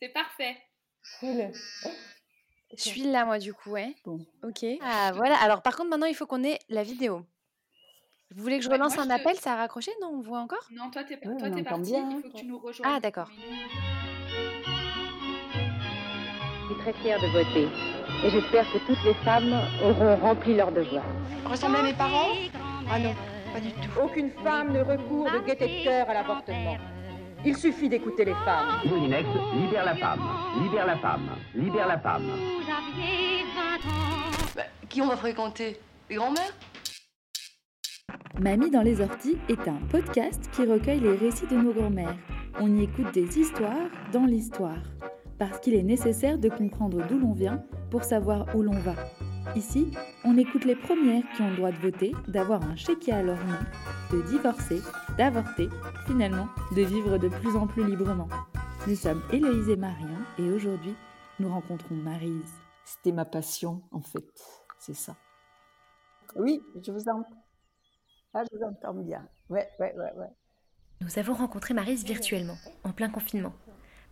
c'est parfait. Cool. Je suis là, moi, du coup, ouais. Bon. Ok. Ah, voilà. Alors, par contre, maintenant, il faut qu'on ait la vidéo. Vous voulez que je Ouais, relance moi, un je te- appel? Ça a raccroché? Non, on voit encore? Non, toi, t'es Ouais, toi, parti. bien, Il faut que tu nous rejoignes. Ah, d'accord. Je suis très fière de voter. Et j'espère que toutes les femmes auront rempli leur devoir. Ressemblez à mes parents? Ah non, pas du tout. Aucune femme ne recourt de gaieté de cœur à l'avortement. Il suffit d'écouter les femmes. Moulinex, libère la femme, libère la femme, libère la femme. Bah, qui on va fréquenter? Les grands-mères? Mamie dans les orties est un podcast qui recueille les récits de nos grand-mères. On y écoute des histoires dans l'histoire. Parce qu'il est nécessaire de comprendre d'où l'on vient pour savoir où l'on va. Ici, on écoute les premières qui ont le droit de voter, d'avoir un chéquier à leur nom, de divorcer, d'avorter, finalement de vivre de plus en plus librement. Nous sommes Héloïse et Marion et aujourd'hui, nous rencontrons Marise. C'était ma passion, en fait. C'est ça. Oui, je vous entends. Ah, je vous entends bien. Ouais, ouais, ouais, ouais. Nous avons rencontré Marise virtuellement, en plein confinement.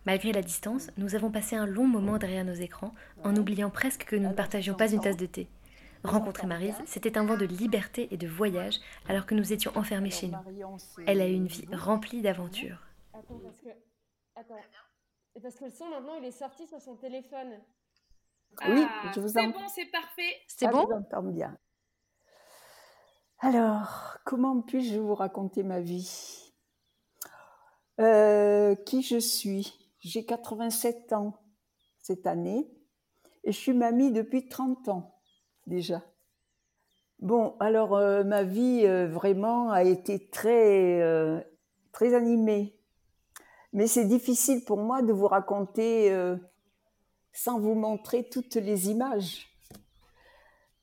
Malgré la distance, nous avons passé un long moment derrière nos écrans, en oubliant presque que nous ne partagions pas une tasse de thé. Rencontrer Marise, c'était un vent de liberté et de voyage, alors que nous étions enfermés chez nous. Elle a eu une vie remplie d'aventures. Attends, parce que. Attends. Parce que le son maintenant il est sorti sur son téléphone. Oui, Ah, je vous C'est entends. bon, c'est parfait. C'est Ah, bon Je vous entends bien. Alors, comment puis-je vous raconter ma vie? Euh, Qui je suis? J'ai 87 ans cette année et je suis mamie depuis 30 ans déjà. Bon, alors euh, ma vie euh, vraiment a été très, euh, très animée. Mais c'est difficile pour moi de vous raconter sans vous montrer toutes les images.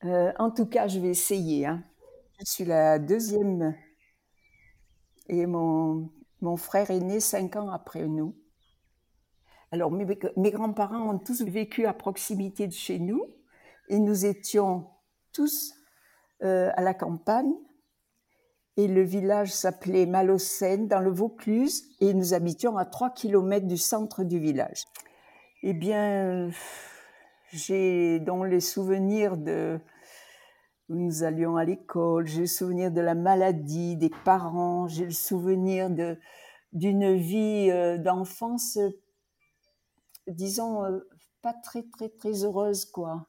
En tout cas, je vais essayer. hein. Je suis la deuxième et mon, mon frère est né cinq ans après nous. Alors, mes, grands-parents ont tous vécu à proximité de chez nous et nous étions tous euh, à la campagne. Et le village s'appelait Malocène, dans le Vaucluse, et nous habitions à 3 kilomètres du centre du village. Eh bien, j'ai dans les souvenirs de où nous allions à l'école, j'ai le souvenir de la maladie des parents, j'ai le souvenir de d'une vie euh, d'enfance, disons euh, pas très très très heureuse quoi,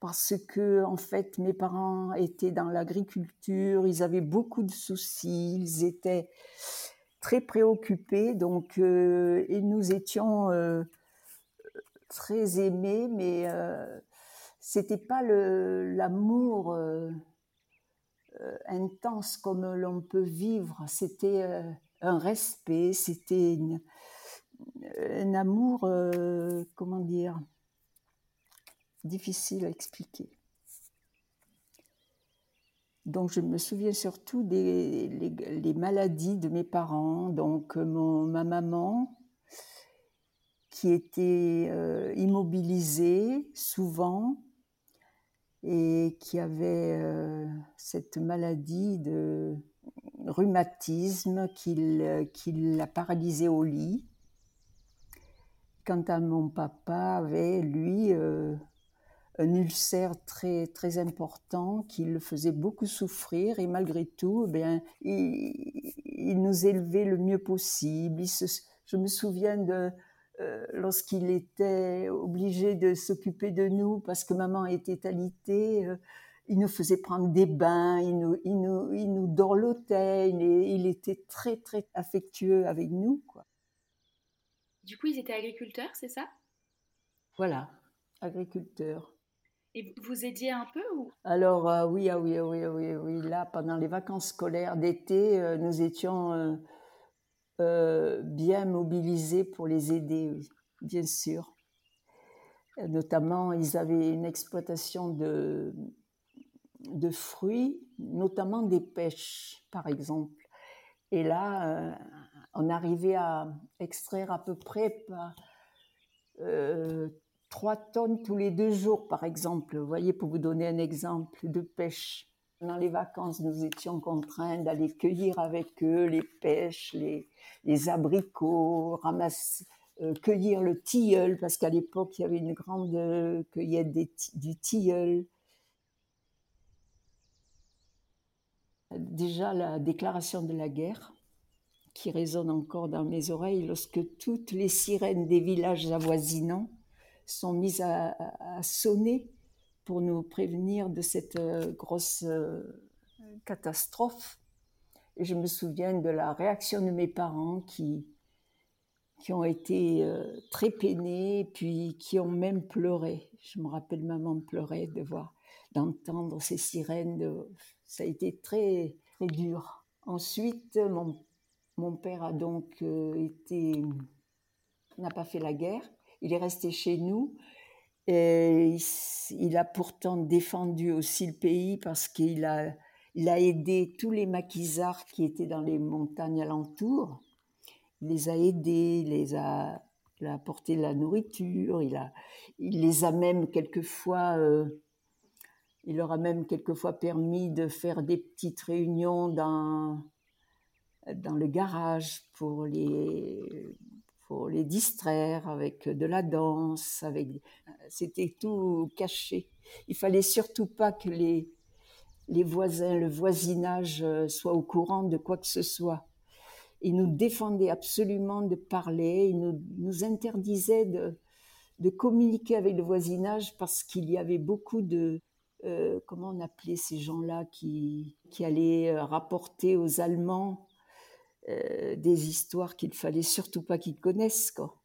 parce que en fait mes parents étaient dans l'agriculture, ils avaient beaucoup de soucis, ils étaient très préoccupés, donc euh, et nous étions euh, très aimés, mais c'était pas l'amour intense comme l'on peut vivre. C'était un respect, c'était une- un amour, euh, comment dire, difficile à expliquer. Donc je me souviens surtout des maladies de mes parents. Donc mon, ma maman qui était euh, immobilisée souvent et qui avait euh, cette maladie de rhumatisme qui, qui l'a paralysée au lit. Quant à mon papa, avait lui euh, un ulcère très très important qui le faisait beaucoup souffrir et malgré tout, eh bien, il, nous élevait le mieux possible. Je me souviens de euh, lorsqu'il était obligé de s'occuper de nous parce que maman était alitée, euh, il nous faisait prendre des bains, il nous, il nous, il nous dorlotait, il, il était très très affectueux avec nous. Quoi. Du coup, ils étaient agriculteurs, c'est ça? Voilà, agriculteur. Et vous aidiez un peu ou? Alors euh, oui, ah oui, ah oui, ah oui, oui, là, pendant les vacances scolaires d'été, euh, nous étions euh, bien mobilisés pour les aider, oui, bien sûr. Notamment, ils avaient une exploitation de, de fruits, notamment des pêches, par exemple. Et là, on arrivait à extraire à peu près par, euh, 3 tonnes tous les deux jours, par exemple. Vous voyez, pour vous donner un exemple de pêche. Dans les vacances, nous étions contraints d'aller cueillir avec eux les pêches, les, abricots, ramasser, euh, cueillir le tilleul, parce qu'à l'époque, il y avait une grande euh, cueillette du tilleul. Déjà, la déclaration de la guerre, qui résonne encore dans mes oreilles lorsque toutes les sirènes des villages avoisinants sont mises à, sonner pour nous prévenir de cette euh, grosse euh, catastrophe. Et je me souviens de la réaction de mes parents qui, qui ont été euh, très peinés, puis qui ont même pleuré. Je me rappelle maman pleurait de voir, d'entendre ces sirènes. Ça a été très, très dur. Ensuite, mon, mon père a donc euh, été, n'a pas fait la guerre. Il est resté chez nous. Et il, a pourtant défendu aussi le pays parce qu'il a, aidé tous les maquisards qui étaient dans les montagnes alentours. Il les a aidés, il les a, apporté de la nourriture, il les a même quelquefois, euh, il leur a même quelquefois permis de faire des petites réunions dans, dans le garage pour les, pour les distraire avec de la danse, avec, c'était tout caché. Il fallait surtout pas que les, les voisins, le voisinage euh, soient au courant de quoi que ce soit. Il nous défendait absolument de parler, il nous, nous interdisait de, de communiquer avec le voisinage parce qu'il y avait beaucoup de, euh, comment on appelait ces gens-là qui, qui allaient euh, rapporter aux Allemands euh, des histoires qu'il fallait surtout pas qu'ils connaissent. Quoi.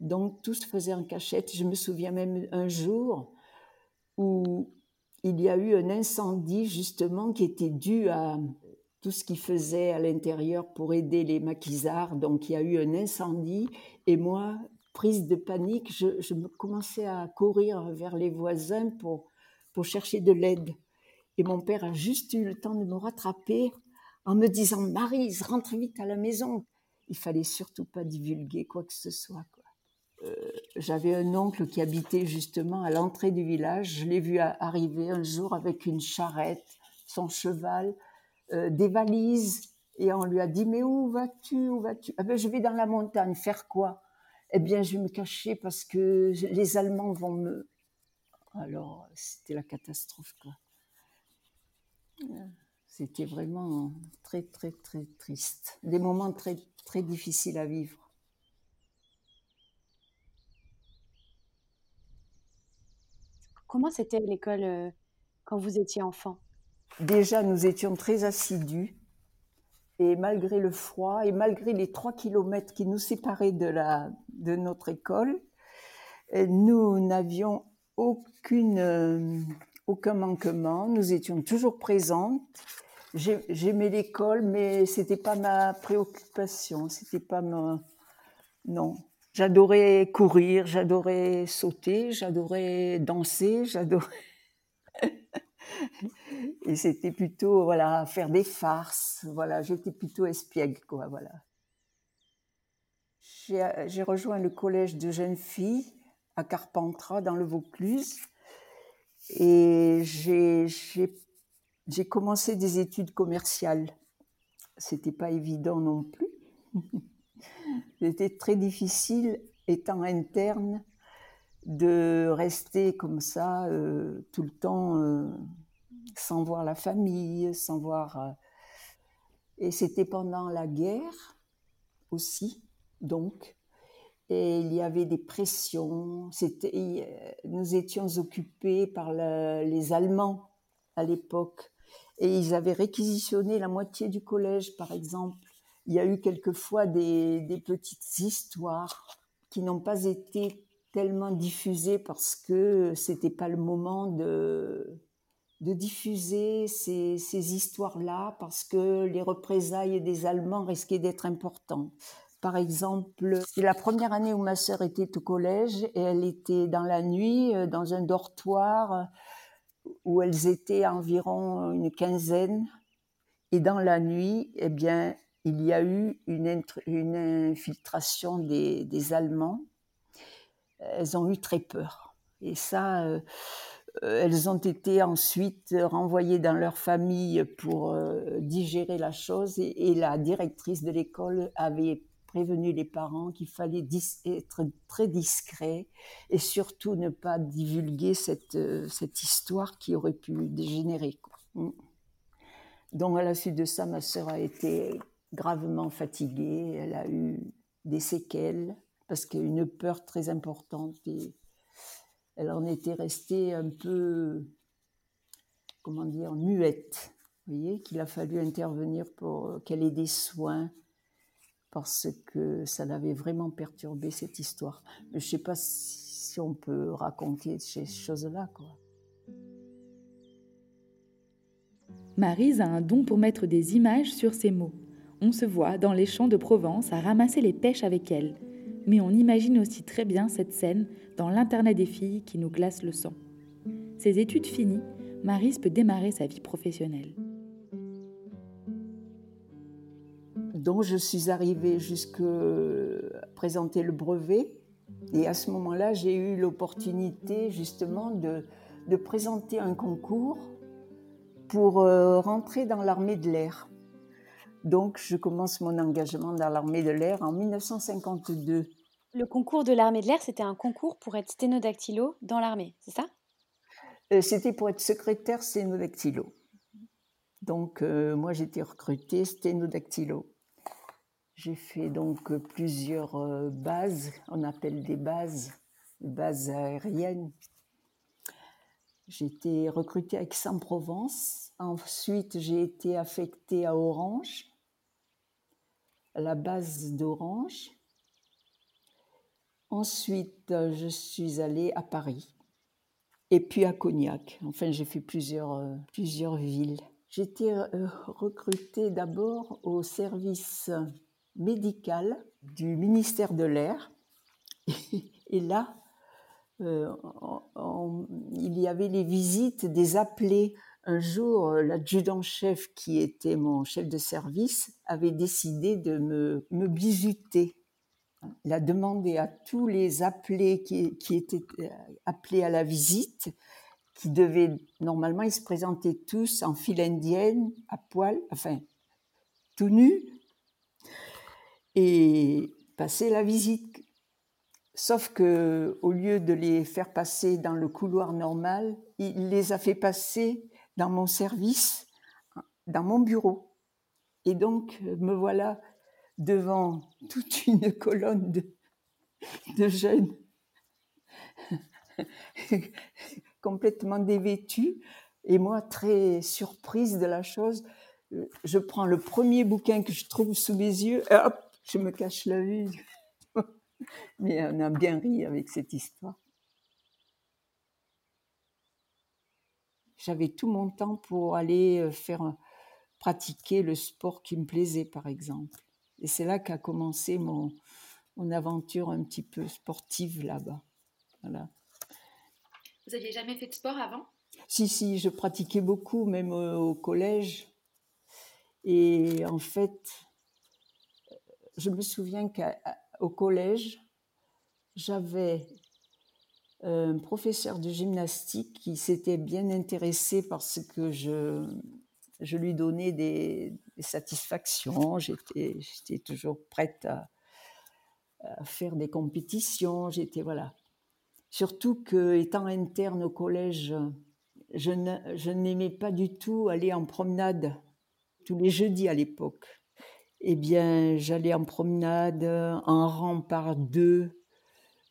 Donc tout se faisait en cachette. Je me souviens même un jour où il y a eu un incendie justement qui était dû à tout ce qu'ils faisaient à l'intérieur pour aider les maquisards. Donc il y a eu un incendie et moi, prise de panique, je, je me commençais à courir vers les voisins pour chercher de l'aide. Et mon père a juste eu le temps de me rattraper en me disant Marise, rentre vite à la maison. Il fallait surtout pas divulguer quoi que ce soit. Euh, J'avais un oncle qui habitait justement à l'entrée du village. Je l'ai vu arriver un jour avec une charrette, son cheval, euh, des valises. Et on lui a dit Mais où vas-tu Où vas-tu? Ah ben, Je vais dans la montagne. Faire quoi? Eh bien, je vais me cacher parce que les Allemands vont me. Alors, c'était la catastrophe. Quoi. C'était vraiment très, très, très triste. Des moments très, très difficiles à vivre. Comment c'était l'école euh, quand vous étiez enfant? Déjà, nous étions très assidus. Et malgré le froid et malgré les trois kilomètres qui nous séparaient de, la, de notre école, euh, nous n'avions aucune, euh, aucun manquement. Nous étions toujours présentes. J'ai- J'aimais l'école, mais c'était pas ma préoccupation. C'était pas ma. Non. J'adorais courir, j'adorais sauter, j'adorais danser, j'adorais. Et c'était plutôt, voilà, faire des farces. Voilà, j'étais plutôt espiègle, quoi, voilà. J'ai rejoint le collège de jeunes filles à Carpentras, dans le Vaucluse. Et j'ai j'ai- commencé des études commerciales. C'était pas évident non plus. C'était très difficile, étant interne, de rester comme ça euh, tout le temps euh, sans voir la famille, sans voir. euh, Et c'était pendant la guerre aussi, donc. Et il y avait des pressions. C'était, nous étions occupés par le- les Allemands à l'époque. Et ils avaient réquisitionné la moitié du collège, par exemple. Il y a eu quelquefois des, des petites histoires qui n'ont pas été tellement diffusées parce que c'était pas le moment de, de diffuser ces, ces histoires-là parce que les représailles des Allemands risquaient d'être importantes. Par exemple, c'est la première année où ma sœur était au collège et elle était dans la nuit euh, dans un dortoir où elles étaient environ une quinzaine. Et dans la nuit, eh bien, il y a eu une, infiltration des, Allemands. Elles ont eu très peur. Et ça, euh, elles ont été ensuite renvoyées dans leur famille pour euh, digérer la chose. Et la directrice de l'école avait prévenu les parents qu'il fallait être très discret et surtout ne pas divulguer cette, cette histoire qui aurait pu dégénérer. Mm. Donc à la suite de ça, ma sœur a été gravement fatiguée, elle a eu des séquelles parce qu'il y a une peur très importante et elle en était restée un peu, comment dire, muette. Vous voyez, qu'il a fallu intervenir pour qu'elle ait des soins parce que ça l'avait vraiment perturbé cette histoire. je ne sais pas si on peut raconter ces choses-là. Marise a un don pour mettre des images sur ses mots. On se voit dans les champs de Provence à ramasser les pêches avec elle. Mais on imagine aussi très bien cette scène dans l'Internet des filles qui nous glace le sang. Ses études finies, Marise peut démarrer sa vie professionnelle. Donc je suis arrivée jusqu'à présenter le brevet. Et à ce moment-là, j'ai eu l'opportunité justement de, de présenter un concours pour euh, rentrer dans l'armée de l'air. Donc, je commence mon engagement dans l'armée de l'air en 1952. Le concours de l'armée de l'air, c'était un concours pour être sténodactylo dans l'armée, c'est ça? Euh, C'était pour être secrétaire sténodactylo. Donc, euh, moi, j'étais recrutée sténodactylo. J'ai fait donc plusieurs bases, on appelle des bases, bases aériennes j'ai été recrutée à Aix-en-Provence. Ensuite, j'ai été affectée à Orange, la base d'Orange. Ensuite, je suis allée à Paris et puis à Cognac. Enfin, j'ai fait plusieurs, euh, plusieurs villes. J'étais euh, recrutée d'abord au service médical du ministère de l'Air. Et là, euh, il y avait les visites des appelés. Un jour, l'adjudant-chef, qui était mon chef de service, avait décidé de me, me bisuter. Il a demandé à tous les appelés qui, qui, étaient euh, appelés à la visite, qui devaient, normalement, ils se présentaient tous en file indienne, à poil, enfin, tout nus, et passer la visite Sauf que, au lieu de les faire passer dans le couloir normal, il les a fait passer dans mon service, dans mon bureau. Et donc, me voilà devant toute une colonne de, jeunes complètement dévêtus. Et moi, très surprise de la chose, je prends le premier bouquin que je trouve sous mes yeux, hop, je me cache la vue. Mais on a bien ri avec cette histoire. J'avais tout mon temps pour aller euh, faire pratiquer le sport qui me plaisait, par exemple. Et c'est là qu'a commencé mon, mon aventure un petit peu sportive là-bas. Voilà. Vous aviez jamais fait de sport avant? Si, si, je pratiquais beaucoup, même au collège. Et en fait, je me souviens qu'à au collège, j'avais un professeur de gymnastique qui s'était bien intéressé parce que je, lui donnais des, satisfactions. J'étais, toujours prête à, faire des compétitions. J'étais voilà. Surtout que étant interne au collège, je n'aimais pas du tout aller en promenade tous les jeudis à l'époque eh bien, j'allais en promenade, en rang par deux,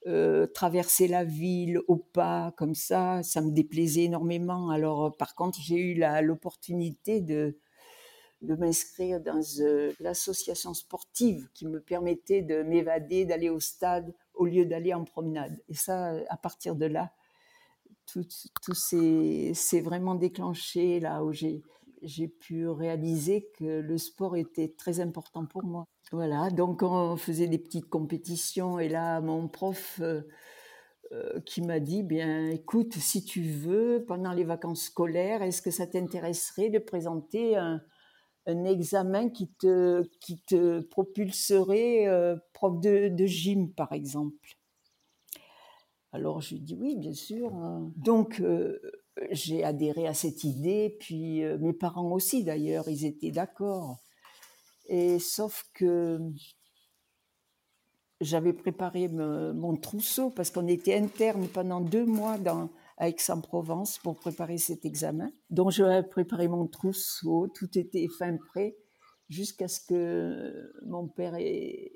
euh, traverser la ville au pas, comme ça, ça me déplaisait énormément. Alors, euh, par contre, j'ai eu l'opportunité de, de m'inscrire dans euh, l'association sportive qui me permettait de m'évader, d'aller au stade au lieu d'aller en promenade. Et ça, à partir de là, tout, tout s'est vraiment déclenché là où j'ai j'ai pu réaliser que le sport était très important pour moi. Voilà, donc on faisait des petites compétitions et là, mon prof euh, euh, qui m'a dit, bien écoute, si tu veux, pendant les vacances scolaires, est-ce que ça t'intéresserait de présenter un, examen qui te, propulserait euh, prof de, de gym, par exemple? Alors je lui dis oui, bien sûr. Hein. Donc j'ai adhéré à cette idée, puis euh, mes parents aussi d'ailleurs, ils étaient d'accord. Et sauf que j'avais préparé mon trousseau parce qu'on était interne pendant deux mois dans, à Aix-en-Provence pour préparer cet examen. Donc, j'avais préparé mon trousseau, tout était fin prêt, jusqu'à ce que mon père ait,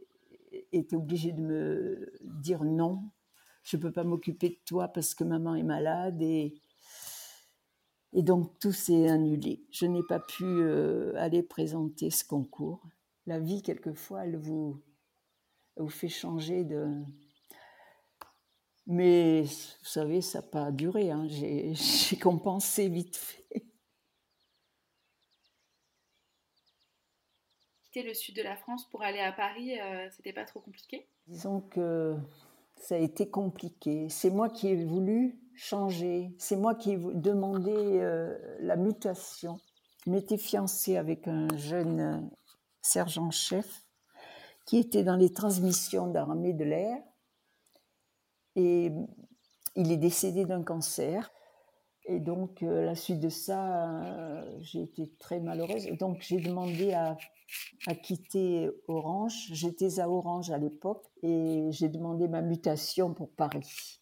été obligé de me dire non, je ne peux pas m'occuper de toi parce que maman est malade et, et donc tout s'est annulé. Je n'ai pas pu euh, aller présenter ce concours. La vie, quelquefois, elle vous, elle vous fait changer de, mais vous savez, ça n'a pas duré. Hein. J'ai compensé vite fait. Quitter le sud de la France pour aller à Paris, euh, c'était pas trop compliqué? Disons que ça a été compliqué. C'est moi qui ai voulu C'est moi qui ai demandé euh, la mutation. Je m'étais fiancée avec un jeune euh, sergent-chef qui était dans les transmissions d'armée de l'air et il est décédé d'un cancer. Et donc, euh, la suite de ça, euh, j'ai été très malheureuse. Donc, j'ai demandé à, à, quitter Orange. J'étais à Orange à l'époque et j'ai demandé ma mutation pour Paris,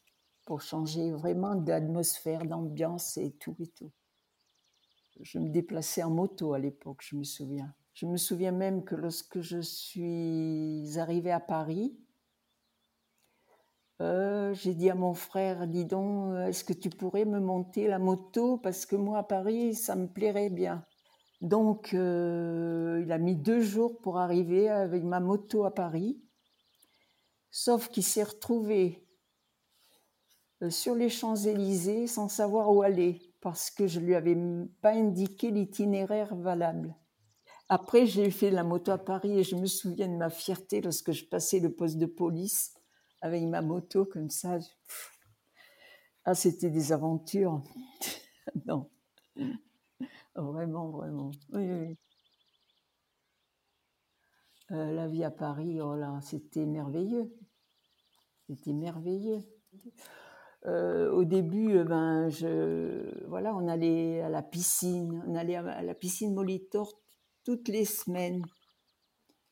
pour changer vraiment d'atmosphère, d'ambiance et tout et tout. Je me déplaçais en moto à l'époque, je me souviens. Je me souviens même que lorsque je suis arrivée à Paris, euh, j'ai dit à mon frère, dis donc, euh, est-ce que tu pourrais me monter la moto? Parce que moi, à Paris, ça me plairait bien. Donc, euh, il a mis deux jours pour arriver avec ma moto à Paris. Sauf qu'il s'est retrouvé sur les Champs-Élysées sans savoir où aller, parce que je lui avais pas indiqué l'itinéraire valable. Après, j'ai fait la moto à Paris et je me souviens de ma fierté lorsque je passais le poste de police avec ma moto comme ça. Ah, c'était des aventures. non. Vraiment, vraiment. Oui, oui. Euh, la vie à Paris, oh là, c'était merveilleux. C'était merveilleux. Euh, au début, euh, ben, voilà, on allait à la piscine. On allait à la piscine Molitor toutes les semaines.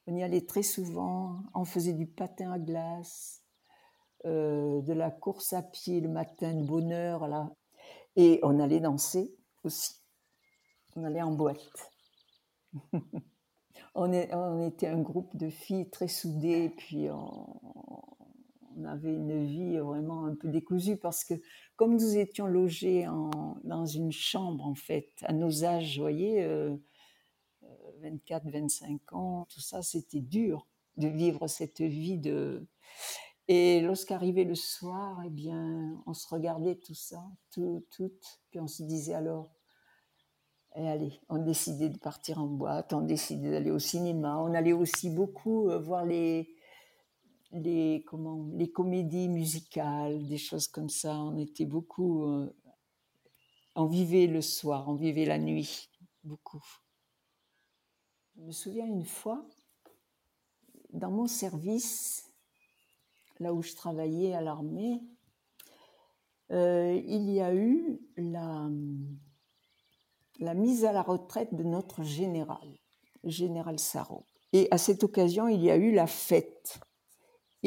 On y allait très souvent. On faisait du patin à glace. Euh, de la course à pied le matin de bonne heure, là. Et on allait danser aussi. On allait en boîte. on, on, était un groupe de filles très soudées, puis on, avait une vie vraiment un peu décousue parce que comme nous étions logés dans une chambre, en fait, à nos âges, vous voyez, 24, euh, 25 euh, ans, tout ça, c'était dur de vivre cette vie de et lorsqu'arrivait le soir, eh bien, on se regardait tout ça, tout, toutes, puis on se disait alors, eh, allez, on décidait de partir en boîte, on décidait d'aller au cinéma, on allait aussi beaucoup euh, voir les, les, comédies musicales, des choses comme ça. On était beaucoup, euh, on vivait le soir, on vivait la nuit, beaucoup. Je me souviens une fois, dans mon service, là où je travaillais à l'armée, euh, il y a eu la, la, mise à la retraite de notre général, général Sarro. Et à cette occasion, il y a eu la fête.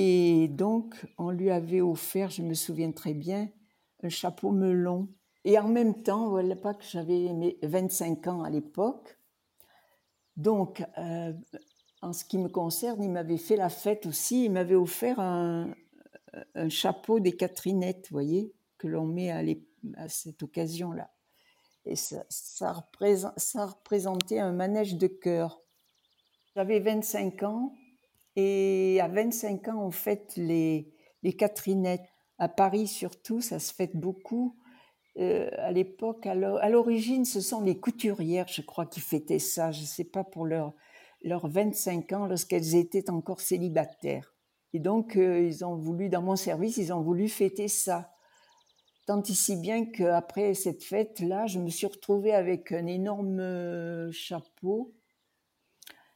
Et donc, on lui avait offert, je me souviens très bien, un chapeau melon. Et en même temps, voilà pas que j'avais 25 ans à l'époque. Donc, euh, en ce qui me concerne, il m'avait fait la fête aussi. Il m'avait offert un, chapeau des Catherinettes, vous voyez, que l'on met à, à cette occasion-là. Et ça, ça, représentait un manège de cœur. J'avais 25 ans et à 25 ans, on fête les, les Catherinettes. À Paris surtout, ça se fête beaucoup. Euh, à l'époque, à l'origine, ce sont les couturières, je crois, qui fêtaient ça. Je ne sais pas pour leur, leurs 25 ans lorsqu'elles étaient encore célibataires. Et donc, euh, ils ont voulu, dans mon service, ils ont voulu fêter ça. Tant si bien qu'après cette fête-là, je me suis retrouvée avec un énorme euh, chapeau,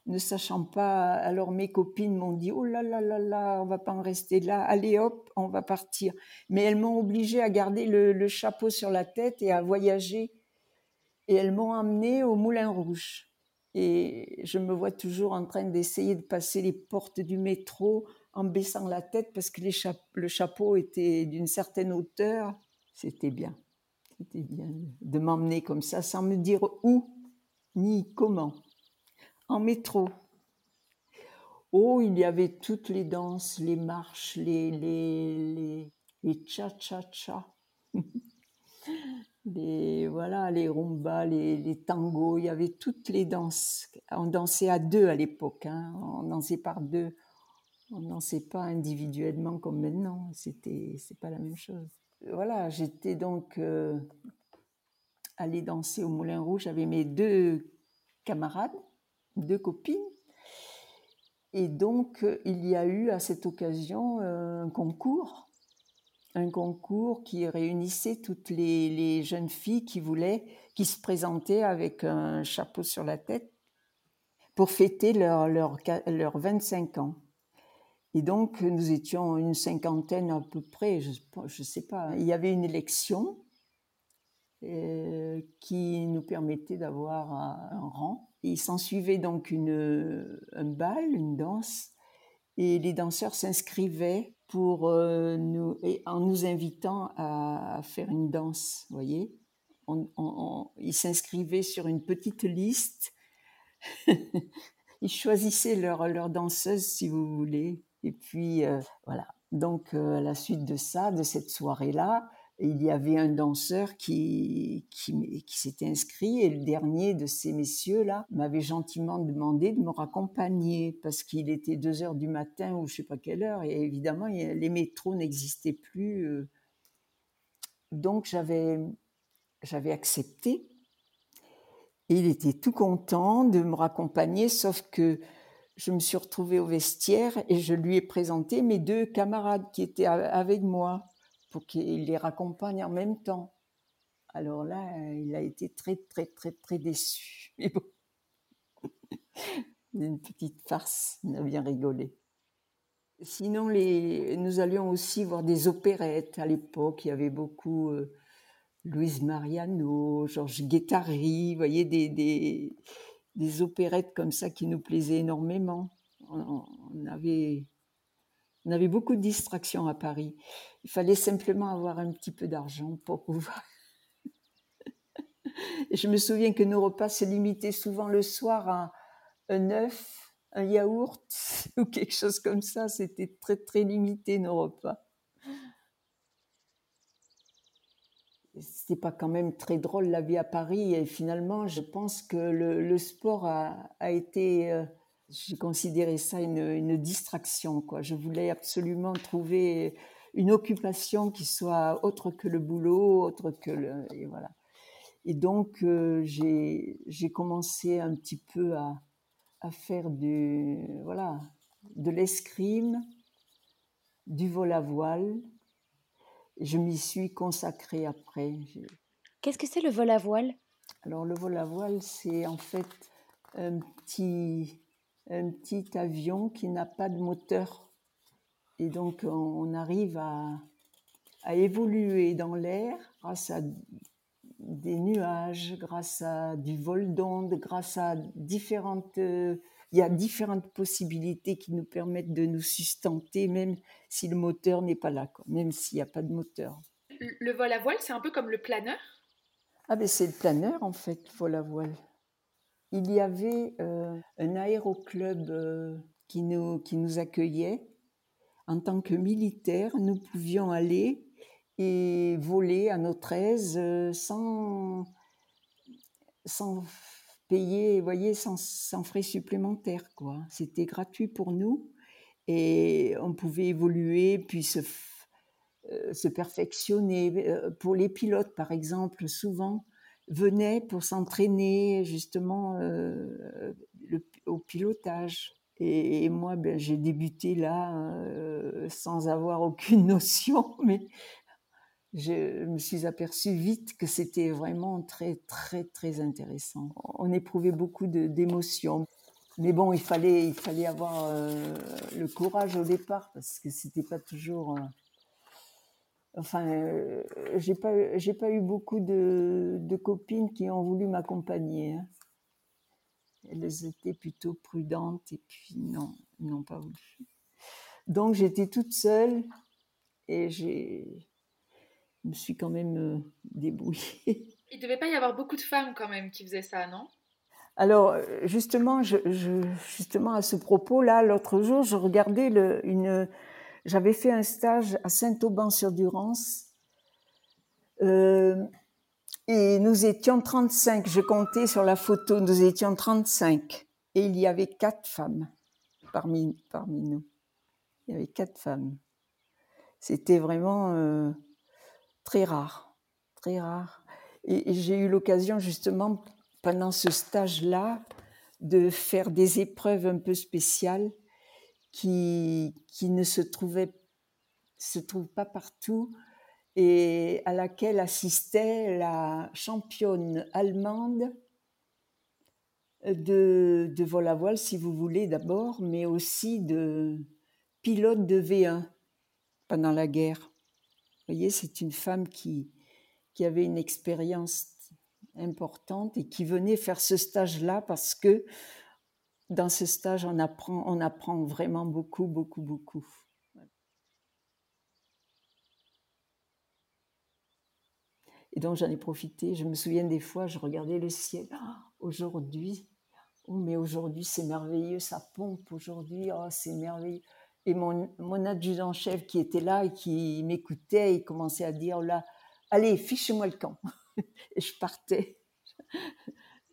ne sachant pas. Alors mes copines m'ont dit Oh là là là là, on va pas en rester là, allez hop, on va partir. Mais elles m'ont obligée à garder le, chapeau sur la tête et à voyager. Et elles m'ont emmenée au Moulin Rouge. Et je me vois toujours en train d'essayer de passer les portes du métro en baissant la tête parce que le chapeau était d'une certaine hauteur. C'était bien. C'était bien de m'emmener comme ça sans me dire où ni comment. En métro. Oh, il y avait toutes les danses, les marches, les, les, les, les cha-cha-cha. les, voilà, les rumbas, les, tangos, il y avait toutes les danses. On dansait à deux à l'époque, hein. on dansait par deux. On dansait pas individuellement comme maintenant, c'était c'est pas la même chose. Voilà, j'étais donc euh, allée danser au Moulin Rouge avec mes deux camarades, deux copines. Et donc, euh, il y a eu à cette occasion euh, un concours, un concours qui réunissait toutes les, jeunes filles qui voulaient, qui se présentaient avec un chapeau sur la tête pour fêter leur, leur, leurs 25 ans. Et donc, nous étions une cinquantaine à peu près, je ne sais pas. Il y avait une élection euh, qui nous permettait d'avoir un rang. Il s'ensuivait donc une, un bal, une danse, et les danseurs s'inscrivaient pour euh, nous, et en nous invitant à, faire une danse, vous voyez. Ils s'inscrivaient sur une petite liste. ils choisissaient leur, leur danseuse, si vous voulez. Et puis, euh, voilà. Donc, euh, à la suite de ça, de cette soirée-là, il y avait un danseur qui, qui, s'était inscrit et le dernier de ces messieurs-là m'avait gentiment demandé de me raccompagner parce qu'il était 2 heures du matin ou je sais pas quelle heure et évidemment les métros n'existaient plus. euh. Donc j'avais j'avais accepté il était tout content de me raccompagner sauf que je me suis retrouvée au vestiaire et je lui ai présenté mes deux camarades qui étaient avec moi pour qu'il les raccompagne en même temps. Alors là, il a été très, très, très, très déçu. Mais bon, une petite farce, on a bien rigolé. Sinon, nous allions aussi voir des opérettes à l'époque. Il y avait beaucoup euh, Louise Mariano, Georges Guettari, vous voyez, des, opérettes comme ça qui nous plaisaient énormément. On avait, on avait beaucoup de distractions à Paris. Il fallait simplement avoir un petit peu d'argent pour pouvoir. Je me souviens que nos repas se limitaient souvent le soir à un œuf, un yaourt ou quelque chose comme ça. C'était très très limité nos repas. C'était pas quand même très drôle la vie à Paris et finalement je pense que le, sport a, a été, euh, j'ai considéré ça une, une distraction quoi. Je voulais absolument trouver une occupation qui soit autre que le boulot, autre que le et voilà. Et donc euh, j'ai commencé un petit peu à à faire du voilà de l'escrime, du vol à voile. Je m'y suis consacrée après. Qu'est-ce que c'est le vol à voile? Alors le vol à voile, c'est en fait un petit, un petit avion qui n'a pas de moteur. Et donc on, arrive à, à évoluer dans l'air grâce à des nuages, grâce à du vol d'ondes, grâce à différentes... euh, il y a différentes possibilités qui nous permettent de nous sustenter, même si le moteur n'est pas là, quoi, même s'il n'y a pas de moteur. Le le vol à voile, c'est un peu comme le planeur? Ah ben c'est le planeur en fait, vol à voile. Il y avait euh, un aéroclub euh, qui, nous, qui nous accueillait. En tant que militaires, nous pouvions aller et voler à notre aise euh, sans, sans payer, voyez, sans, sans frais supplémentaires. quoi. C'était gratuit pour nous et on pouvait évoluer puis se, se perfectionner. Pour les pilotes, par exemple, souvent venaient pour s'entraîner justement euh, au pilotage. Et, moi, ben, j'ai débuté là euh, sans avoir aucune notion, mais je me suis aperçue vite que c'était vraiment très, très, très intéressant. On éprouvait beaucoup d'émotions. Mais bon, il fallait, il fallait avoir euh, le courage au départ parce que c'était pas toujours. Enfin, euh, j'ai pas, j'ai pas eu beaucoup de, de copines qui ont voulu m'accompagner. hein. Elles étaient plutôt prudentes et puis non, n'ont pas voulu. Donc j'étais toute seule et j'ai, je me suis quand même euh, débrouillée. Il devait pas y avoir beaucoup de femmes quand même qui faisaient ça, non? Alors euh, justement, je, je- justement à ce propos-là, l'autre jour, je regardais le, une, j'avais fait un stage à Saint-Auban-sur-Durance. Euh, et nous étions 35, je comptais sur la photo, nous étions 35. Et il y avait quatre femmes parmi, parmi nous. Il y avait quatre femmes. C'était vraiment euh, très rare, très rare. Et, et j'ai eu l'occasion justement, pendant ce stage-là, de faire des épreuves un peu spéciales qui, qui ne se trouvaient se trouvent pas partout et à laquelle assistait la championne allemande de, de vol à voile, si vous voulez, d'abord, mais aussi de pilote de V1 pendant la guerre. Vous voyez, c'est une femme qui, qui avait une expérience importante et qui venait faire ce stage-là parce que dans ce stage, on apprend, on apprend vraiment beaucoup, beaucoup, beaucoup. Et donc j'en ai profité. Je me souviens des fois, je regardais le ciel. Ah, aujourd'hui, oh, mais aujourd'hui c'est merveilleux, ça pompe aujourd'hui, oh, c'est merveilleux. Et mon, adjudant-chef qui était là et qui m'écoutait, il commençait à dire là, allez, fiche-moi le camp. et je partais.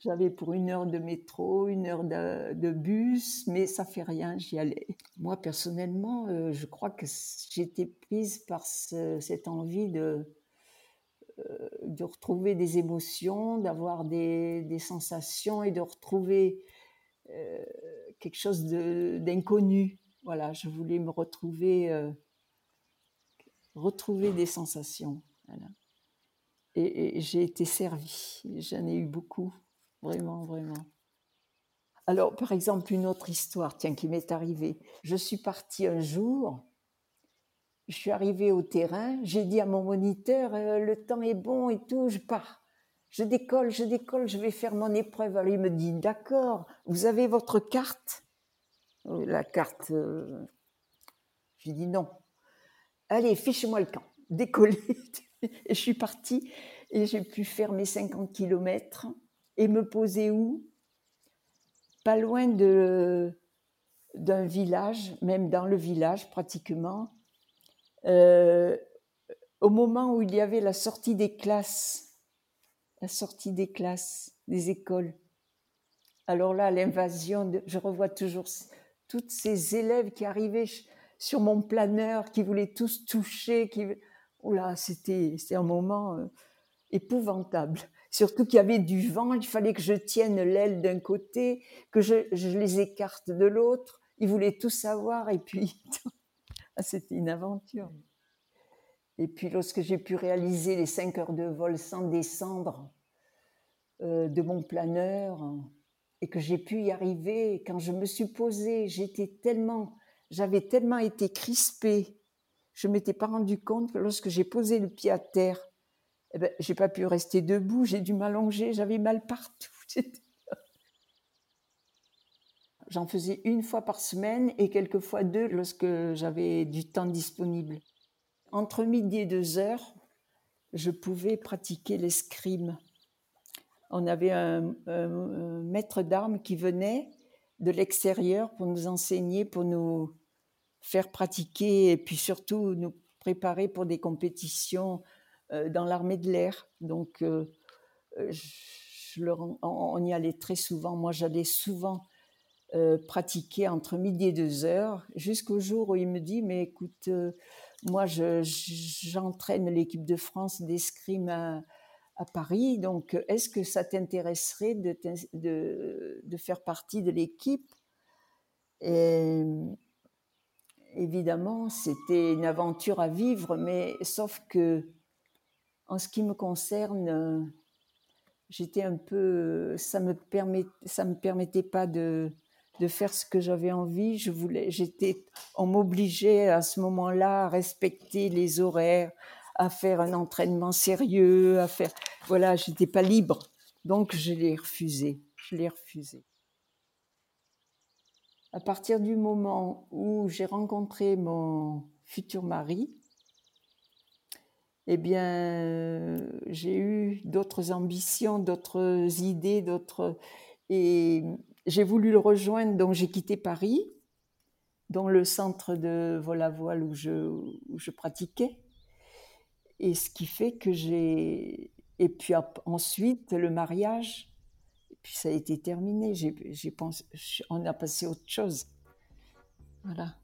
J'avais pour une heure de métro, une heure de, bus, mais ça fait rien, j'y allais. Moi, personnellement, euh, je crois que j'étais prise par ce- cette envie de, euh, de retrouver des émotions, d'avoir des, sensations et de retrouver euh, quelque chose d'inconnu. Voilà, je voulais me retrouver, retrouver des sensations. Et j'ai été servie. J'en ai eu beaucoup, vraiment, vraiment. Alors, par exemple, une autre histoire, tiens, qui m'est arrivée. Je suis partie un jour, je suis arrivée au terrain, j'ai dit à mon moniteur, euh, le temps est bon et tout, je pars. Je décolle, je décolle, je vais faire mon épreuve. Alors il me dit, d'accord, vous avez votre carte? Euh, La carte, euh, j'ai dit non. Allez, fiche-moi le camp, décoller. Et je suis partie et j'ai pu faire mes 50 kilomètres et me poser où? Pas loin de d'un village, même dans le village pratiquement, euh, au moment où il y avait la sortie des classes, la sortie des classes, des écoles. Alors là, l'invasion, je revois toujours toutes ces élèves qui arrivaient sur mon planeur, qui voulaient tous toucher, qui... Oh là, c'était c'était un moment euh, épouvantable. Surtout qu'il y avait du vent, il fallait que je tienne l'aile d'un côté, que je, les écarte de l'autre. Ils voulaient tout savoir et puis ah, c'était une aventure. Et puis lorsque j'ai pu réaliser les cinq heures de vol sans descendre euh, de mon planeur et que j'ai pu y arriver, quand je me suis posée, j'étais tellement, j'avais tellement été crispée, je m'étais pas rendu compte que lorsque j'ai posé le pied à terre, eh ben, j'ai pas pu rester debout, j'ai dû m'allonger, j'avais mal partout. J'en faisais une fois par semaine et quelquefois deux lorsque j'avais du temps disponible. Entre midi et deux heures, je pouvais pratiquer l'escrime. On avait un, un- maître d'armes qui venait de l'extérieur pour nous enseigner, pour nous faire pratiquer et puis surtout nous préparer pour des compétitions dans l'armée de l'air. Donc, euh, euh, on, y allait très souvent. Moi, j'allais souvent euh, pratiquer entre midi et deux heures, jusqu'au jour où il me dit, mais écoute, euh, moi, je- je- j'entraîne l'équipe de France d'escrime à, Paris, donc euh, est-ce que ça t'intéresserait de, faire partie de l'équipe? Évidemment, c'était une aventure à vivre, mais sauf que, en ce qui me concerne, euh, j'étais un peu, ça me permet, ça me permettait pas de de faire ce que j'avais envie. Je voulais, j'étais, on m'obligeait à ce moment-là à respecter les horaires, à faire un entraînement sérieux, à faire, voilà, j'étais pas libre. Donc je l'ai refusé, je l'ai refusé. à partir du moment où j'ai rencontré mon futur mari, eh bien, j'ai eu d'autres ambitions, d'autres idées, d'autres. Et j'ai voulu le rejoindre, donc j'ai quitté Paris, dans le centre de vol à voile où je, où je pratiquais. Et ce qui fait que j'ai. Et puis ensuite, le mariage, et puis ça a été terminé. Pensé, on a passé autre chose. Voilà,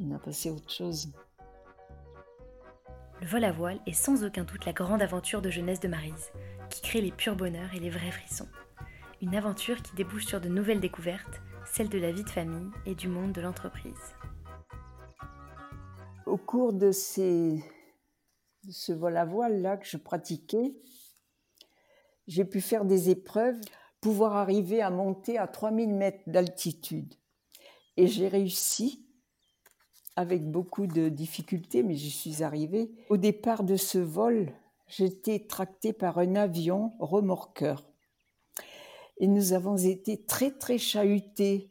on a passé autre chose. Vol à voile est sans aucun doute la grande aventure de jeunesse de Marise, qui crée les purs bonheurs et les vrais frissons. Une aventure qui débouche sur de nouvelles découvertes, celles de la vie de famille et du monde de l'entreprise. Au cours de, ce vol à voile là que je pratiquais, j'ai pu faire des épreuves, pouvoir arriver à monter à 3000 mètres d'altitude. Et j'ai réussi avec beaucoup de difficultés, mais j'y suis arrivée. Au départ de ce vol, j'étais tractée par un avion remorqueur. Et nous avons été très, très chahutés.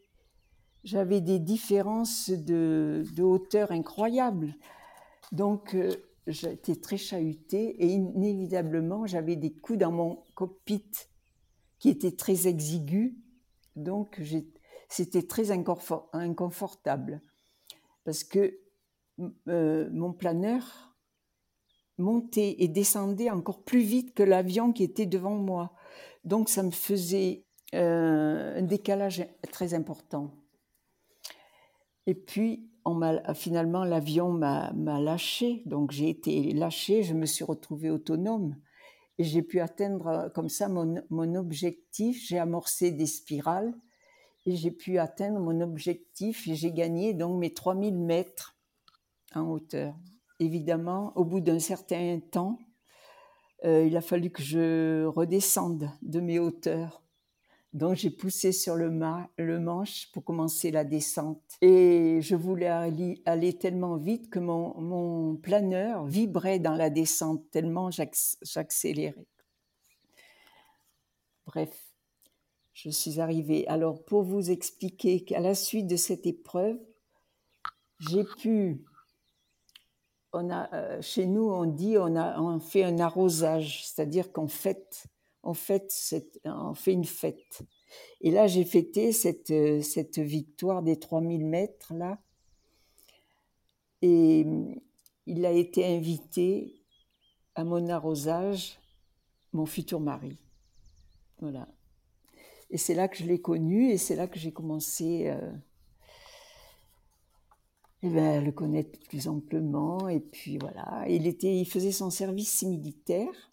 J'avais des différences de, hauteur incroyables. Donc, euh, j'étais très chahutée et inévitablement, j'avais des coups dans mon cockpit qui étaient très exigus. Donc, c'était très inconfortable parce que euh, mon planeur montait et descendait encore plus vite que l'avion qui était devant moi. Donc ça me faisait euh, un décalage très important. Et puis, finalement, l'avion m'a lâché. Donc j'ai été lâché, je me suis retrouvée autonome. Et j'ai pu atteindre comme ça mon objectif. J'ai amorcé des spirales et j'ai pu atteindre mon objectif et j'ai gagné donc mes 3000 mètres en hauteur. Évidemment, au bout d'un certain temps, euh, il a fallu que je redescende de mes hauteurs. Donc j'ai poussé sur le, manche pour commencer la descente. Et je voulais aller, tellement vite que mon, planeur vibrait dans la descente, tellement j'accélérais. Bref, je suis arrivée. Alors, pour vous expliquer qu'à la suite de cette épreuve, j'ai pu. Euh, chez nous, on dit on, fait un arrosage, c'est-à-dire qu'on fête, on, fête fait une fête. Et là, j'ai fêté cette, cette victoire des 3000 mètres, là. Et il a été invité à mon arrosage, mon futur mari. Voilà. Et c'est là que je l'ai connu et c'est là que j'ai commencé euh, eh ben, à le connaître plus amplement. Et puis voilà, il, était, il faisait son service militaire.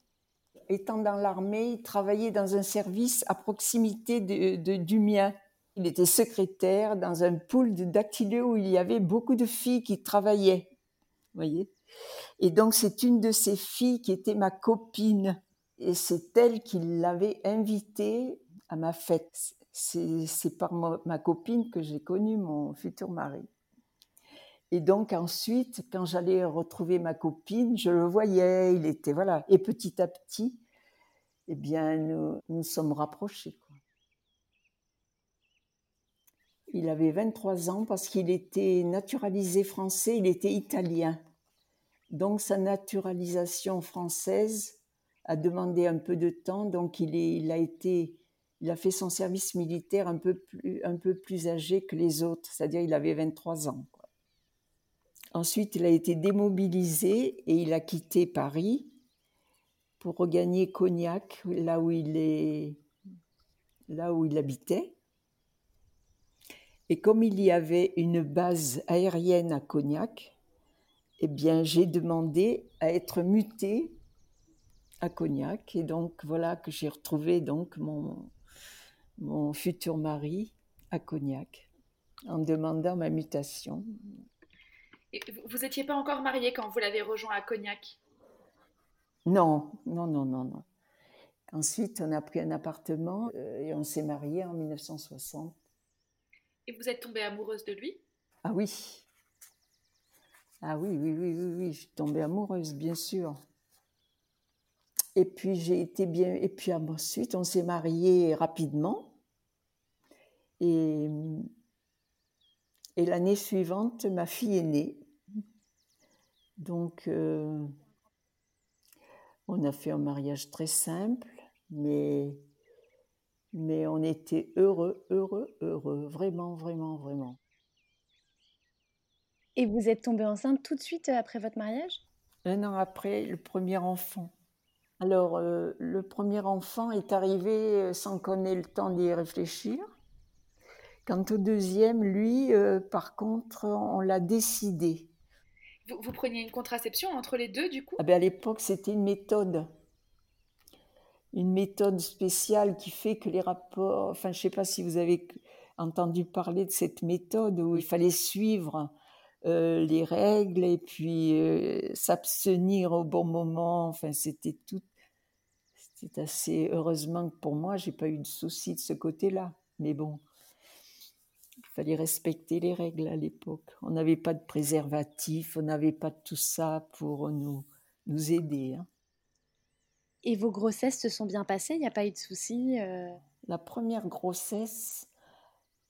Étant dans l'armée, il travaillait dans un service à proximité de, du mien. Il était secrétaire dans un pool de où il y avait beaucoup de filles qui travaillaient. voyez? Et donc, c'est une de ces filles qui était ma copine. Et c'est elle qui l'avait invitée à ma fête. C'est par ma, copine que j'ai connu mon futur mari. Et donc ensuite, quand j'allais retrouver ma copine, je le voyais, il était voilà. Et petit à petit, eh bien, nous nous sommes rapprochés. Il avait 23 ans parce qu'il était naturalisé français, il était italien. Donc sa naturalisation française a demandé un peu de temps, donc il, a été il a fait son service militaire un peu plus, âgé que les autres, c'est-à-dire il avait 23 ans. Ensuite, il a été démobilisé et il a quitté Paris pour regagner Cognac, là où il là où il habitait. Et comme il y avait une base aérienne à Cognac, eh bien, j'ai demandé à être muté à Cognac. Et donc, voilà que j'ai retrouvé donc mon, mon futur mari à Cognac en demandant ma mutation. vous n'étiez pas encore marié quand vous l'avez rejoint à Cognac? Non, non, non, non, non. Ensuite, on a pris un appartement euh, et on s'est marié en 1960. Et vous êtes tombée amoureuse de lui? Ah oui. Ah oui, oui, oui, oui, oui, je suis tombée amoureuse, bien sûr. Et puis j'ai été bien. Et puis ensuite, on s'est marié rapidement. Et Et l'année suivante, ma fille est née. Donc, euh, on a fait un mariage très simple, mais, mais on était heureux, heureux, heureux, vraiment, vraiment, vraiment. Et vous êtes tombée enceinte tout de suite après votre mariage? Un an après, le premier enfant. Alors, euh, le premier enfant est arrivé euh, sans qu'on ait le temps d'y réfléchir. Quant au deuxième, lui, par contre, on l'a décidé. Vous, vous, preniez une contraception entre les deux, du coup? Ah ben À l'époque, c'était une méthode. Une méthode spéciale qui fait que les rapports... Enfin, je ne sais pas si vous avez entendu parler de cette méthode où il fallait suivre euh, les règles et puis euh, s'abstenir au bon moment. Enfin, c'était tout. C'était assez. Heureusement que pour moi, j'ai pas eu de soucis de ce côté-là. Mais bon, fallait respecter les règles à l'époque. On n'avait pas de préservatif, on n'avait pas de tout ça pour nous, nous aider. Hein. Et vos grossesses se sont bien passées? Il n'y a pas eu de soucis euh? La première grossesse,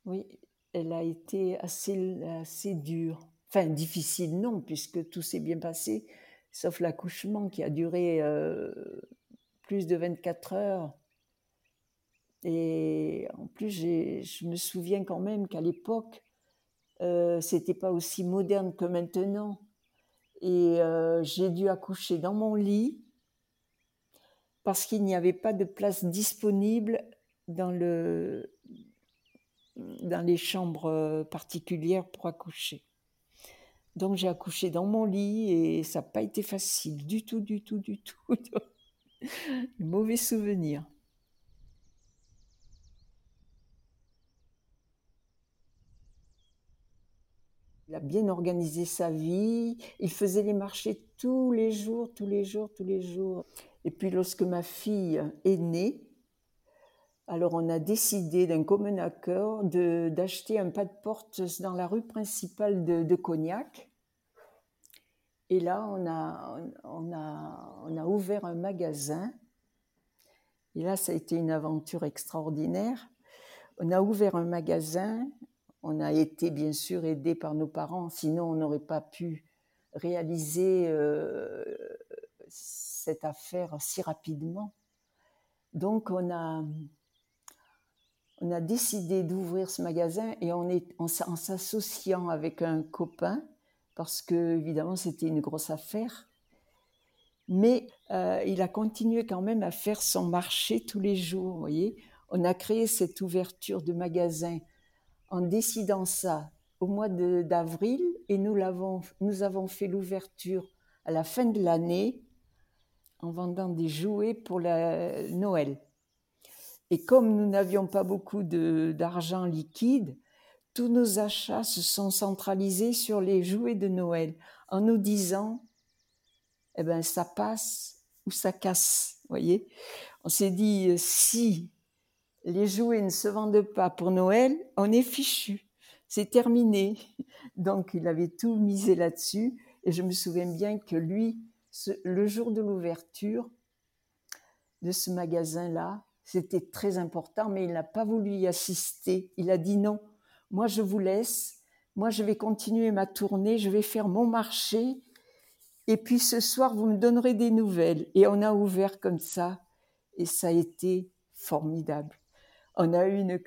oui, elle a été assez, assez dure. Enfin, difficile, non, puisque tout s'est bien passé, sauf l'accouchement qui a duré euh, plus de 24 heures. Et en plus, je me souviens quand même qu'à l'époque, euh, c'était pas aussi moderne que maintenant. Et euh, j'ai dû accoucher dans mon lit parce qu'il n'y avait pas de place disponible dans, le, dans les chambres particulières pour accoucher. Donc j'ai accouché dans mon lit et ça n'a pas été facile du tout, du tout, du tout. Mauvais souvenir. Il a bien organisé sa vie, il faisait les marchés tous les jours, tous les jours, tous les jours. Et puis lorsque ma fille est née, alors on a décidé d'un commun accord d'acheter un pas de porte dans la rue principale de Cognac et là, on a, on, a, on a ouvert un magasin. Et là, ça a été une aventure extraordinaire. On a ouvert un magasin. On a été bien sûr aidé par nos parents, sinon on n'aurait pas pu réaliser euh, cette affaire si rapidement. Donc on a, décidé d'ouvrir ce magasin et on est, en s'associant avec un copain parce que évidemment c'était une grosse affaire. Mais euh, il a continué quand même à faire son marché tous les jours. Voyez, on a créé cette ouverture de magasin en décidant ça au mois d'avril et nous nous avons fait l'ouverture à la fin de l'année en vendant des jouets pour la Noël. Et comme nous n'avions pas beaucoup d'argent liquide, tous nos achats se sont centralisés sur les jouets de Noël en nous disant, eh ben, ça passe ou ça casse, voyez. On s'est dit, si les jouets ne se vendent pas pour Noël, on est fichu. C'est terminé. Donc, il avait tout misé là-dessus. Et je me souviens bien que lui, le jour de l'ouverture de ce magasin-là, c'était très important, mais il n'a pas voulu y assister. Il a dit non, moi je vous laisse, moi je vais continuer ma tournée, je vais faire mon marché, et puis ce soir vous me donnerez des nouvelles. Et on a ouvert comme ça, et ça a été formidable. On a eu une,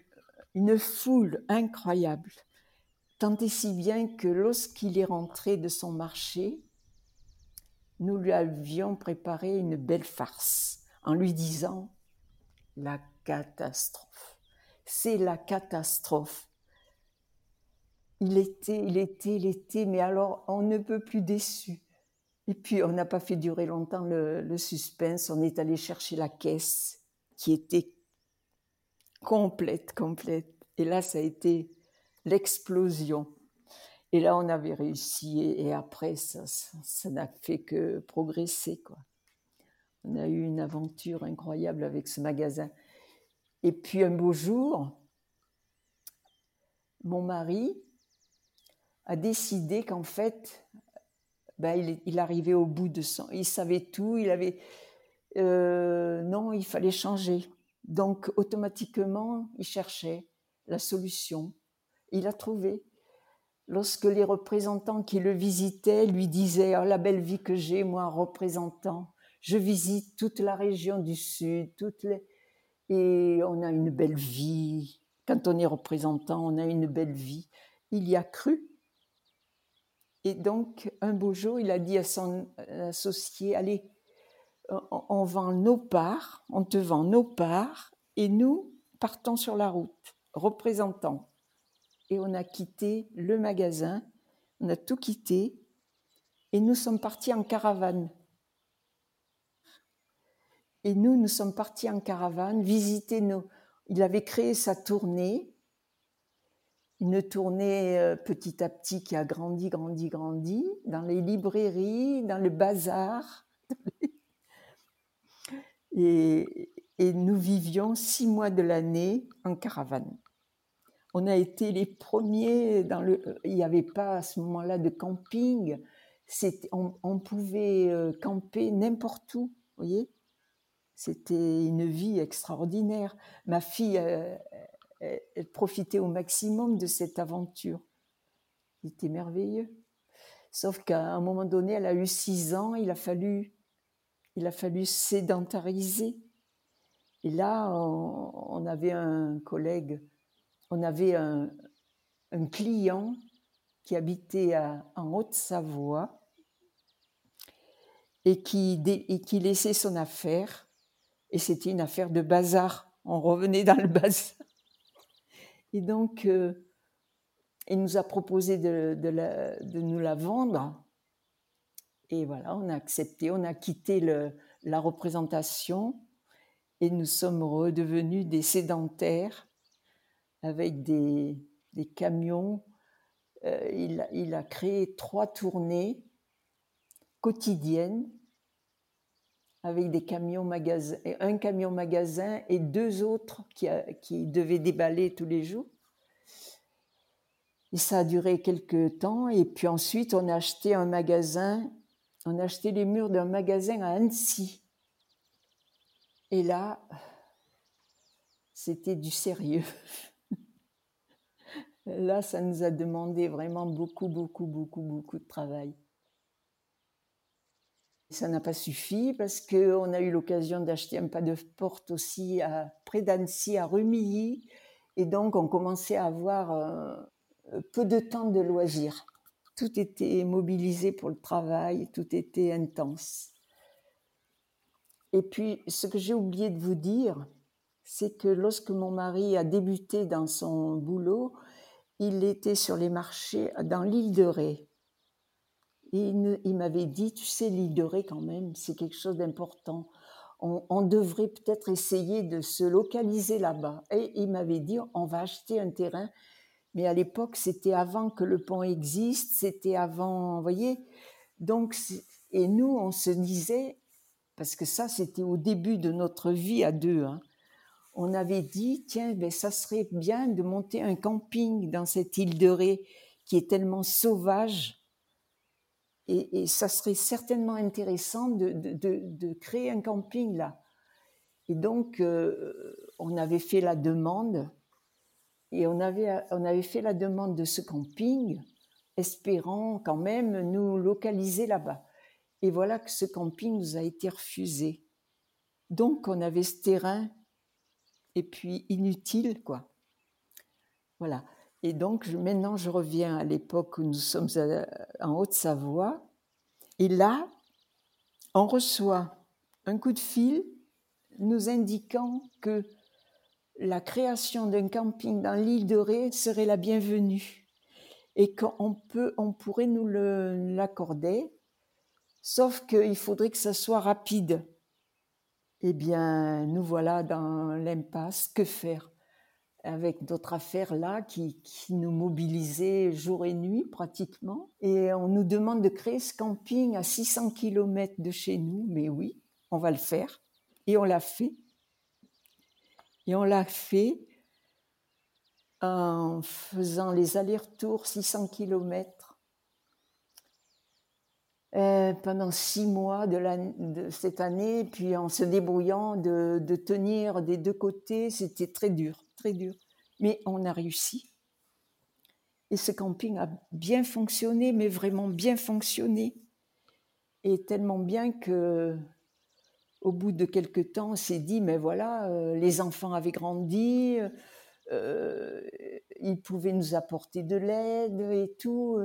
une foule incroyable, tant et si bien que lorsqu'il est rentré de son marché, nous lui avions préparé une belle farce en lui disant la catastrophe. C'est la catastrophe il était, il était, il était, mais alors on ne peut plus déçu. Et puis on n'a pas fait durer longtemps le, suspense, on est allé chercher la caisse qui était complète, complète. Et là, ça a été l'explosion. Et là, on avait réussi, et, après, ça, ça n'a fait que progresser, quoi. On a eu une aventure incroyable avec ce magasin. Et puis un beau jour, mon mari, a décidé qu'en fait, ben, il, arrivait au bout de son... Il savait tout, il avait... Euh, non, il fallait changer. Donc, automatiquement, il cherchait la solution. Il a trouvé. lorsque les représentants qui le visitaient lui disaient oh, la belle vie que j'ai, moi, représentant, je visite toute la région du Sud, toutes les... et on a une belle vie. Quand on est représentant, on a une belle vie. Il y a cru. Et donc, un beau jour, il a dit à son associé, allez, on vend nos parts, on te vend nos parts, et nous partons sur la route, représentants. Et on a quitté le magasin, on a tout quitté, et nous sommes partis en caravane. Et nous, nous sommes partis en caravane, visiter nos... Il avait créé sa tournée, une tournée euh, petit à petit qui a grandi, grandi, grandi, dans les librairies, dans le bazar. Et, nous vivions six mois de l'année en caravane. On a été les premiers dans le. Il n'y avait pas à ce moment-là de camping. On, pouvait euh, camper n'importe où, voyez. C'était une vie extraordinaire. Ma fille, euh, profitait au maximum de cette aventure. C'était merveilleux. Sauf qu'à un moment donné, elle a eu six ans, il a fallu il a fallu sédentariser. Et là, on, avait un collègue, on avait un, client qui habitait en Haute-Savoie et qui, laissait son affaire. Et c'était une affaire de bazar. On revenait dans le bazar. Et donc, euh, il nous a proposé de nous la vendre et voilà, on a accepté, on a quitté la représentation et nous sommes redevenus des sédentaires avec des, camions. Euh, il, a créé trois tournées quotidiennes avec des camions magasins, un camion magasin et deux autres qui, qui devaient déballer tous les jours. Et ça a duré quelques temps. Et puis ensuite, on a acheté un magasin on a acheté les murs d'un magasin à Annecy. Et là, c'était du sérieux. Là, ça nous a demandé vraiment beaucoup, beaucoup, beaucoup, beaucoup de travail. Ça n'a pas suffi parce qu'on a eu l'occasion d'acheter un pas de porte aussi près d'Annecy, à Rumilly. Et donc, on commençait à avoir euh, peu de temps de loisirs tout était mobilisé pour le travail, tout était intense. Et puis, ce que j'ai oublié de vous dire, c'est que lorsque mon mari a débuté dans son boulot, il était sur les marchés dans l'île de Ré. Il, m'avait dit, tu sais, l'île de Ré quand même, c'est quelque chose d'important. On, devrait peut-être essayer de se localiser là-bas. Et il m'avait dit, on va acheter un terrain mais à l'époque, c'était avant que le pont existe, c'était avant, vous voyez. Donc, et nous, on se disait, parce que ça, c'était au début de notre vie à deux, hein, on avait dit, tiens, ben, ça serait bien de monter un camping dans cette île de Ré qui est tellement sauvage. Et, ça serait certainement intéressant de, créer un camping là. Et donc, euh, on avait fait la demande et on avait, on avait fait la demande de ce camping, espérant quand même nous localiser là-bas. Et voilà que ce camping nous a été refusé. Donc on avait ce terrain, et puis inutile, quoi. Voilà. Et donc maintenant je reviens à l'époque où nous sommes en Haute-Savoie. Et là, on reçoit un coup de fil nous indiquant que la création d'un camping dans l'île de Ré serait la bienvenue et qu'on peut, on pourrait nous l'accorder, sauf qu'il faudrait que ça soit rapide. Eh bien, nous voilà dans l'impasse. Que faire avec d'autres affaires là qui, qui, nous mobilisaient jour et nuit pratiquement? Et on nous demande de créer ce camping à 600 km de chez nous. Mais oui, on va le faire. Et on l'a fait. Et on l'a fait en faisant les allers-retours 600 km euh, pendant six mois de, cette année, puis en se débrouillant de, de tenir des deux côtés, c'était très dur, très dur. Mais on a réussi. Et ce camping a bien fonctionné, mais vraiment bien fonctionné. Et tellement bien que, au bout de quelques temps, on s'est dit, mais voilà, euh, les enfants avaient grandi, euh, ils pouvaient nous apporter de l'aide et tout.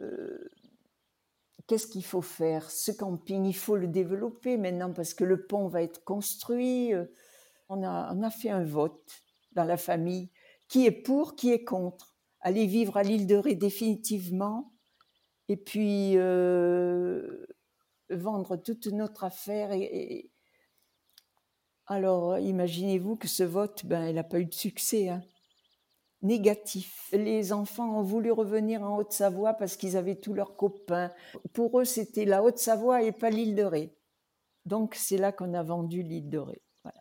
Euh, Qu'est-ce qu'il faut faire? Ce camping, il faut le développer maintenant parce que le pont va être construit. On a, on a fait un vote dans la famille. Qui est pour, qui est contre Aller vivre à l'île de Ré définitivement et puis vendre toute notre affaire. Et. Alors, imaginez-vous que ce vote, ben, il n'a pas eu de succès. Hein. Négatif. Les enfants ont voulu revenir en Haute-Savoie parce qu'ils avaient tous leurs copains. Pour eux, c'était la Haute-Savoie et pas l'île de Ré. Donc, c'est là qu'on a vendu l'île de Ré. Voilà.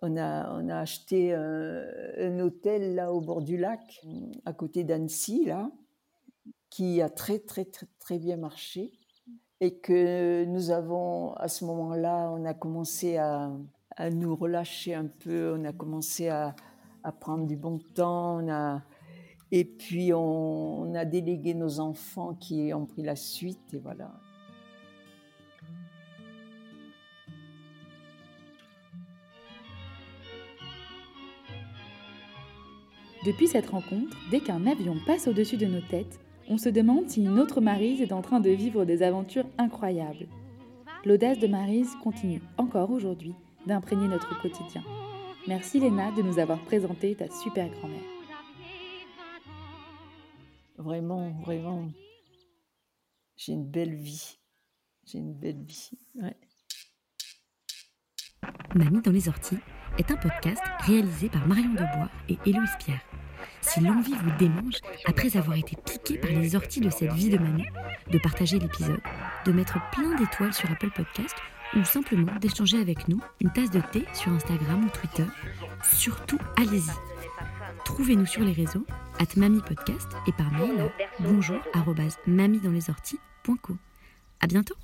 On, a, on a acheté un, un hôtel là au bord du lac, à côté d'Annecy, là qui a très très très très bien marché et que nous avons à ce moment-là, on a commencé à, à, nous relâcher un peu, on a commencé à, à prendre du bon temps, on a, et puis on, on, a délégué nos enfants qui ont pris la suite et voilà. Depuis cette rencontre, dès qu'un avion passe au-dessus de nos têtes, on se demande si une autre Marise est en train de vivre des aventures incroyables. L'audace de Marise continue encore aujourd'hui d'imprégner notre quotidien. Merci Léna de nous avoir présenté ta super grand-mère. Vraiment, vraiment, j'ai une belle vie. J'ai une belle vie. Ouais. Mamie dans les orties est un podcast réalisé par Marion Debois et Héloïse Pierre. Si l'envie vous démange, après avoir été piqué par les orties de cette vie de mamie, de partager l'épisode, de mettre plein d'étoiles sur Apple Podcast ou simplement d'échanger avec nous une tasse de thé sur Instagram ou Twitter, surtout allez-y. Trouvez-nous sur les réseaux, at mamipodcast et par mail à bonjour À bientôt